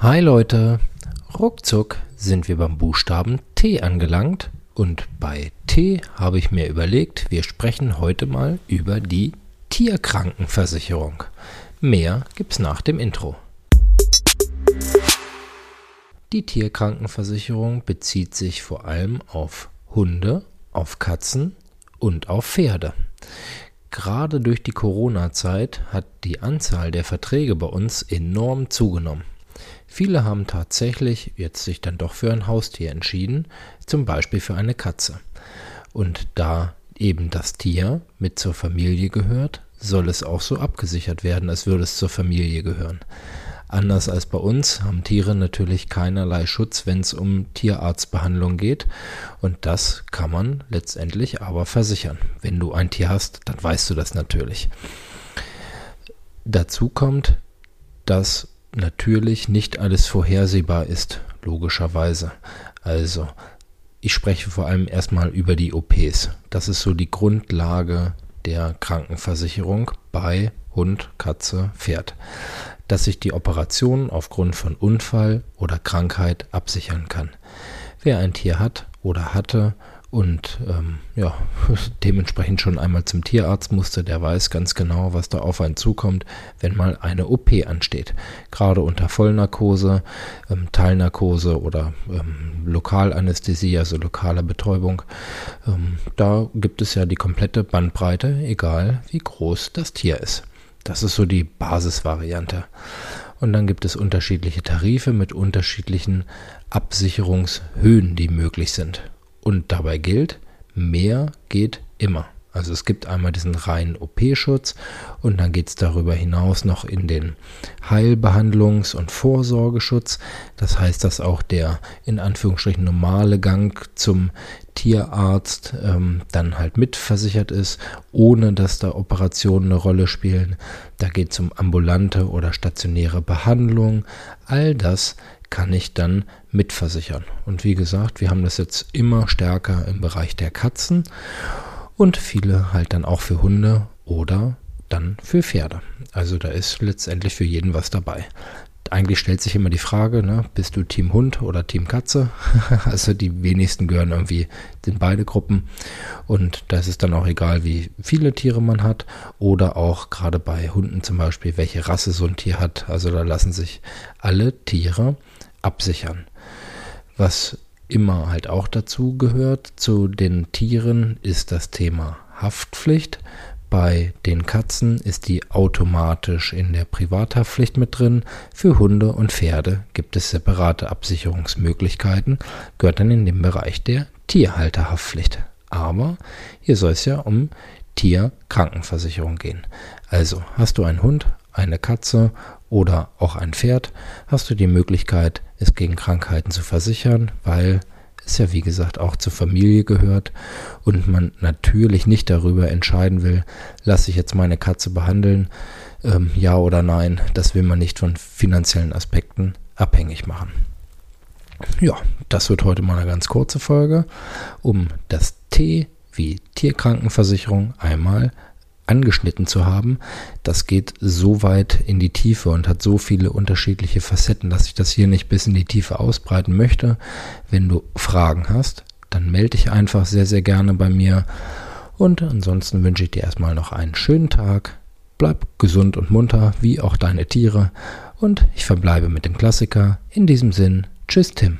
Hi Leute, ruckzuck sind wir beim Buchstaben T angelangt und bei T habe ich mir überlegt, wir sprechen heute mal über die Tierkrankenversicherung. Mehr gibt's nach dem Intro. Die Tierkrankenversicherung bezieht sich vor allem auf Hunde, auf Katzen und auf Pferde. Gerade durch die Corona-Zeit hat die Anzahl der Verträge bei uns enorm zugenommen. Viele haben tatsächlich jetzt sich dann doch für ein Haustier entschieden, zum Beispiel für eine Katze. Und da eben das Tier mit zur Familie gehört, soll es auch so abgesichert werden, als würde es zur Familie gehören. Anders als bei uns haben Tiere natürlich keinerlei Schutz, wenn es um Tierarztbehandlung geht. Und das kann man letztendlich aber versichern. Wenn du ein Tier hast, dann weißt du das natürlich. Dazu kommt, dass natürlich nicht alles vorhersehbar ist, logischerweise. Also, ich spreche vor allem erstmal über die OPs. Das ist so die Grundlage der Krankenversicherung bei Hund, Katze, Pferd. Dass sich die Operation aufgrund von Unfall oder Krankheit absichern kann. Wer ein Tier hat oder hatte und ähm, ja, dementsprechend schon einmal zum Tierarzt musste, der weiß ganz genau, was da auf einen zukommt, wenn mal eine OP ansteht. Gerade unter Vollnarkose, ähm, Teilnarkose oder ähm, Lokalanästhesie, also lokale Betäubung. Ähm, da gibt es ja die komplette Bandbreite, egal wie groß das Tier ist. Das ist so die Basisvariante. Und dann gibt es unterschiedliche Tarife mit unterschiedlichen Absicherungshöhen, die möglich sind. Und dabei gilt, mehr geht immer. Also es gibt einmal diesen reinen OP-Schutz und dann geht es darüber hinaus noch in den Heilbehandlungs- und Vorsorgeschutz. Das heißt, dass auch der in Anführungsstrichen normale Gang zum Tierarzt ähm, dann halt mitversichert ist, ohne dass da Operationen eine Rolle spielen. Da geht es um ambulante oder stationäre Behandlung. All das kann ich dann mitversichern. Und wie gesagt, wir haben das jetzt immer stärker im Bereich der Katzen und viele halt dann auch für Hunde oder dann für Pferde. Also da ist letztendlich für jeden was dabei. Eigentlich stellt sich immer die Frage, ne, bist du Team Hund oder Team Katze? also die wenigsten gehören irgendwie in beide Gruppen. Und da ist es dann auch egal, wie viele Tiere man hat oder auch gerade bei Hunden zum Beispiel, welche Rasse so ein Tier hat. Also da lassen sich alle Tiere absichern. Was immer halt auch dazu gehört zu den Tieren ist das Thema Haftpflicht. Bei den Katzen ist die automatisch in der Privathaftpflicht mit drin. Für Hunde und Pferde gibt es separate Absicherungsmöglichkeiten, gehört dann in den Bereich der Tierhalterhaftpflicht. Aber hier soll es ja um Tierkrankenversicherung gehen. Also hast du einen Hund, eine Katze oder auch ein Pferd, hast du die Möglichkeit, es gegen Krankheiten zu versichern, weil es ja wie gesagt auch zur Familie gehört und man natürlich nicht darüber entscheiden will, lasse ich jetzt meine Katze behandeln, ähm, ja oder nein. Das will man nicht von finanziellen Aspekten abhängig machen. Ja, das wird heute mal eine ganz kurze Folge, um das T wie Tierkrankenversicherung einmal angeschnitten zu haben, das geht so weit in die Tiefe und hat so viele unterschiedliche Facetten, dass ich das hier nicht bis in die Tiefe ausbreiten möchte. Wenn du Fragen hast, dann melde dich einfach sehr, sehr gerne bei mir. Und ansonsten wünsche ich dir erstmal noch einen schönen Tag. Bleib gesund und munter, wie auch deine Tiere. Und ich verbleibe mit dem Klassiker. In diesem Sinn, tschüss Tim.